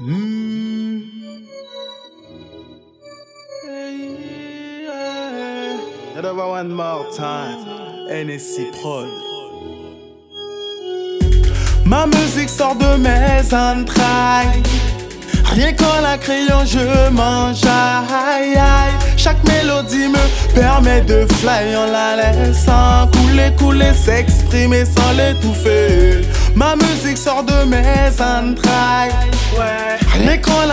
One more time. Prod. Ma musique sort de mes entrailles. Rien qu'en la créant, je mange. Aïe, aïe. Chaque mélodie me permet de fly en la laissant couler, couler, s'exprimer sans l'étouffer. Ma musique sort de mes entrailles.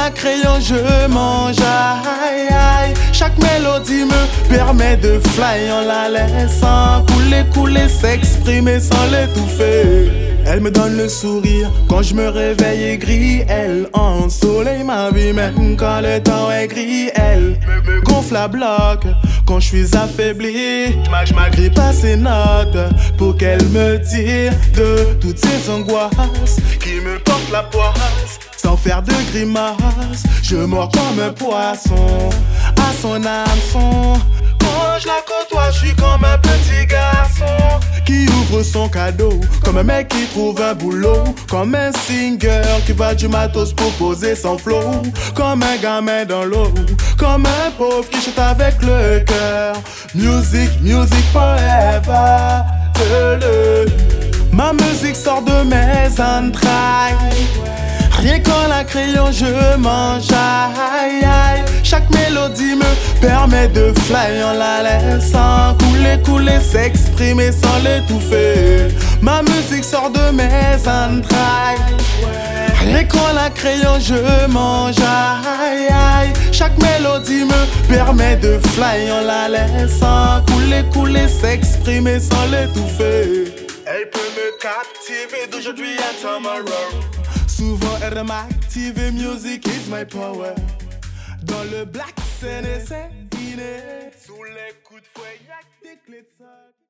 La créant, je mange. Aïe, aïe. Chaque mélodie me permet de fly en la laissant couler, couler, s'exprimer sans l'étouffer. Elle me donne le sourire quand je me réveille aigri. Elle ensoleille ma vie même quand le temps est gris. Elle gonfle à bloc quand je suis affaibli. Je m'agrippe à ses notes pour qu'elle me tire de toutes ces angoisses qui me portent la poisse. De grimaces, je mords comme un poisson à son hameçon. Quand je la côtoie, je suis comme un petit garçon qui ouvre son cadeau, comme un mec qui trouve un boulot, comme un singer qui va du matos pour poser son flow, comme un gamin dans l'eau, comme un pauvre qui chante avec le cœur. Music, music forever. Ma musique sort de mes entrailles. Rien qu'en la crayon, je mange. Aïe, aïe. Chaque mélodie me permet de fly en la laissant couler, couler, s'exprimer sans l'étouffer. Ma musique sort de mes entrailles. Rien qu'en la crayon, je mange. Aïe, aïe. Chaque mélodie me permet de fly en la laissant couler, couler, s'exprimer sans l'étouffer. Elle peut me captiver d'aujourd'hui à tomorrow. Souvent elle m'active music is my power. Dans le black c'est. Sous les coups de fouet, y'a des clés de sol.